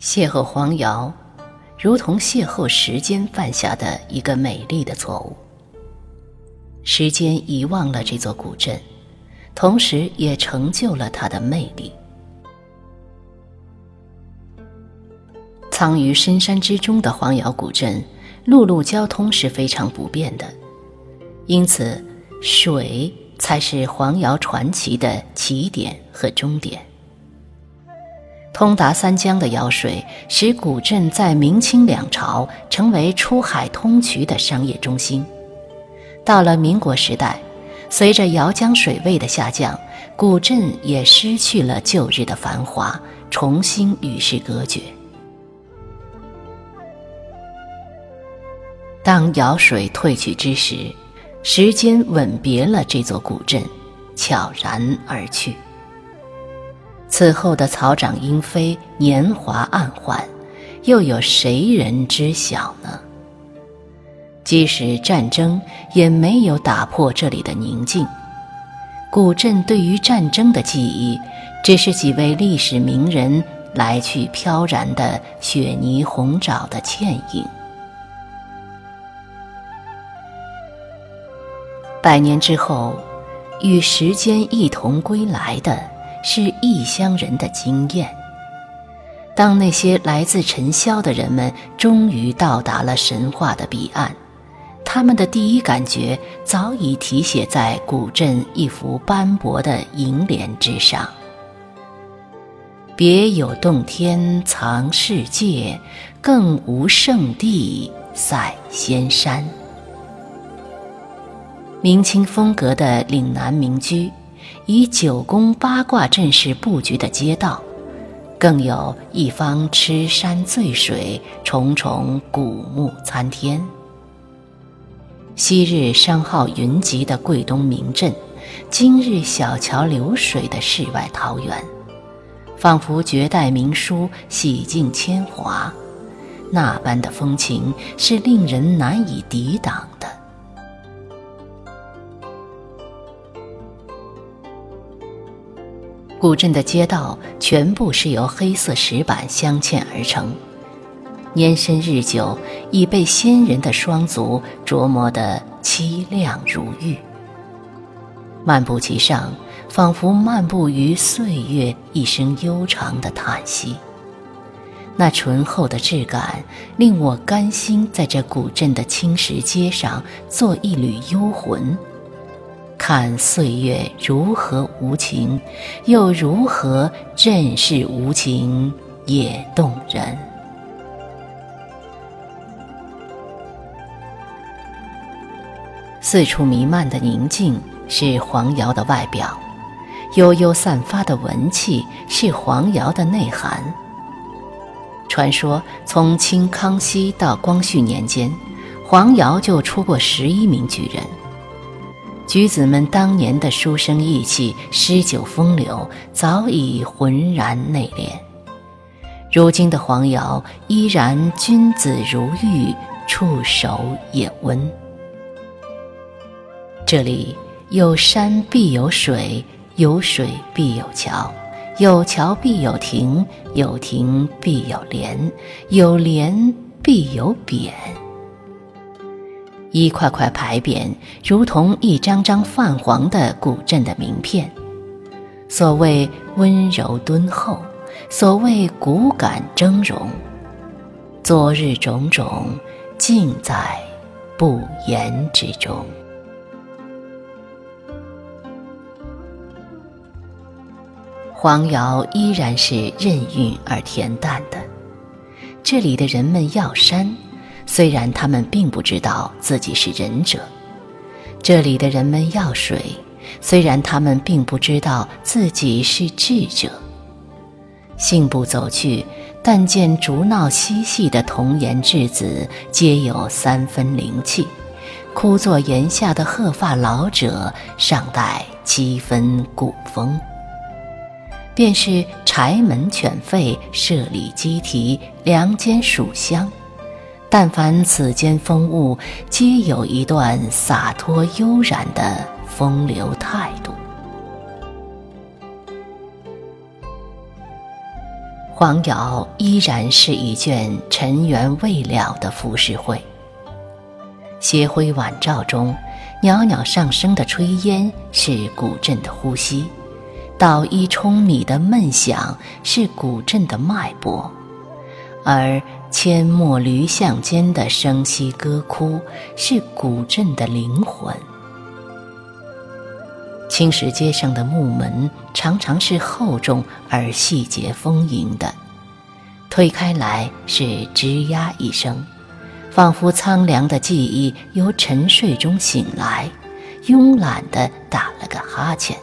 邂逅黄瑶如同邂逅时间犯下的一个美丽的错误。时间遗忘了这座古镇同时也成就了它的魅力。藏于深山之中的黄姚古镇，陆路交通是非常不便的，因此水才是黄姚传奇的起点和终点。通达三江的瑶水，使古镇在明清两朝成为出海通衢的商业中心。到了民国时代，随着姚江水位的下降，古镇也失去了旧日的繁华，重新与世隔绝。当瑶水退去之时，时间吻别了这座古镇，悄然而去。此后的草长莺飞，年华暗换，又有谁人知晓呢？即使战争，也没有打破这里的宁静。古镇对于战争的记忆，只是几位历史名人来去飘然的雪泥红爪的倩影。百年之后，与时间一同归来的是异乡人的经验。当那些来自尘嚣的人们终于到达了神话的彼岸，他们的第一感觉早已题写在古镇一幅斑驳的楹联之上：“别有洞天藏世界，更无圣地赛仙山。”明清风格的岭南民居，以九宫八卦阵势布局的街道，更有一方吃山醉水，重重古木参天。昔日商号云集的桂东名镇，今日小桥流水的世外桃源，仿佛绝代名书洗尽铅华，那般的风情是令人难以抵挡的。古镇的街道全部是由黑色石板镶嵌而成，年深日久，已被先人的双足琢磨得凄亮如玉。漫步其上，仿佛漫步于岁月一声悠长的叹息。那醇厚的质感，令我甘心在这古镇的青石街上做一缕幽魂。看岁月如何无情，又如何正是无情也动人。四处弥漫的宁静是黄瑶的外表，悠悠散发的文气是黄瑶的内涵。传说从清康熙到光绪年间，黄瑶就出过十一名举人。举子们当年的书生意气、诗酒风流，早已浑然内敛。如今的黄瑶依然君子如玉，触手也温。这里有山必有水，有水必有桥，有桥必有亭，有亭必有莲，有莲必有匾。一块块牌匾，如同一张张泛黄的古镇的名片。所谓温柔敦厚，所谓骨感峥嵘，昨日种种，尽在不言之中。黄瑶依然是任韵而恬淡的，这里的人们要山。虽然他们并不知道自己是忍者，这里的人们要水；虽然他们并不知道自己是智者，信步走去，但见竹闹嬉戏的童颜稚子皆有三分灵气，枯坐檐下的鹤发老者尚带七分古风。便是柴门犬吠，舍里鸡啼，梁间蜀香。但凡此间风物，皆有一段洒脱悠然的风流态度。黄瑶依然是一卷尘缘未了的浮世绘。斜晖晚照中，袅袅上升的炊烟是古镇的呼吸，捣衣舂米的闷响是古镇的脉搏，而阡陌驴巷间的声息歌哭是古镇的灵魂。青石街上的木门常常是厚重而细节丰盈的，推开来是吱呀一声，仿佛苍凉的记忆由沉睡中醒来，慵懒地打了个哈欠，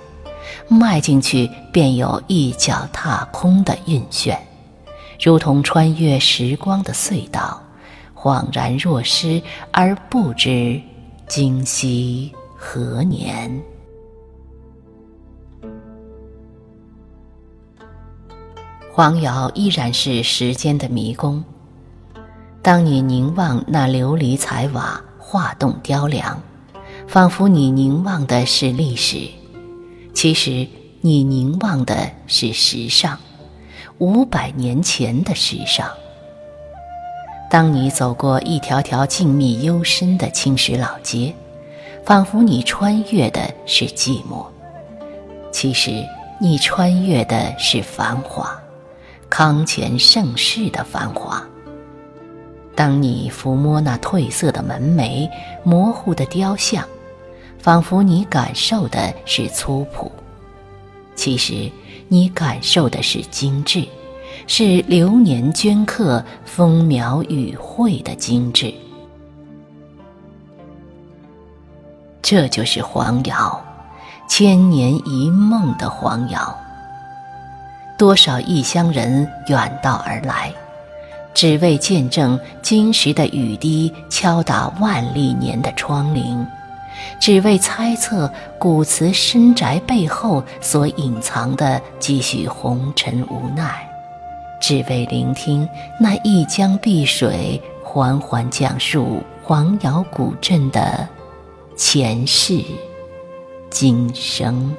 迈进去便有一脚踏空的晕眩，如同穿越时光的隧道，恍然若失而不知今夕何年。黄瑶依然是时间的迷宫。当你凝望那琉璃彩瓦画栋雕梁，仿佛你凝望的是历史，其实你凝望的是时尚，五百年前的时尚。当你走过一条条静谧幽深的青石老街，仿佛你穿越的是寂寞，其实你穿越的是繁华。康乾盛世的繁华。当你抚摸那褪色的门楣、模糊的雕像，仿佛你感受的是粗朴，其实你感受的是精致，是流年镌刻、风描雨绘的精致。这就是黄瑶，千年一梦的黄瑶。多少异乡人远道而来，只为见证金石的雨滴敲打万历年的窗棂，只为猜测古祠深宅背后所隐藏的几许红尘无奈，只为聆听那一江碧水缓缓讲述黄姚古镇的前世今生。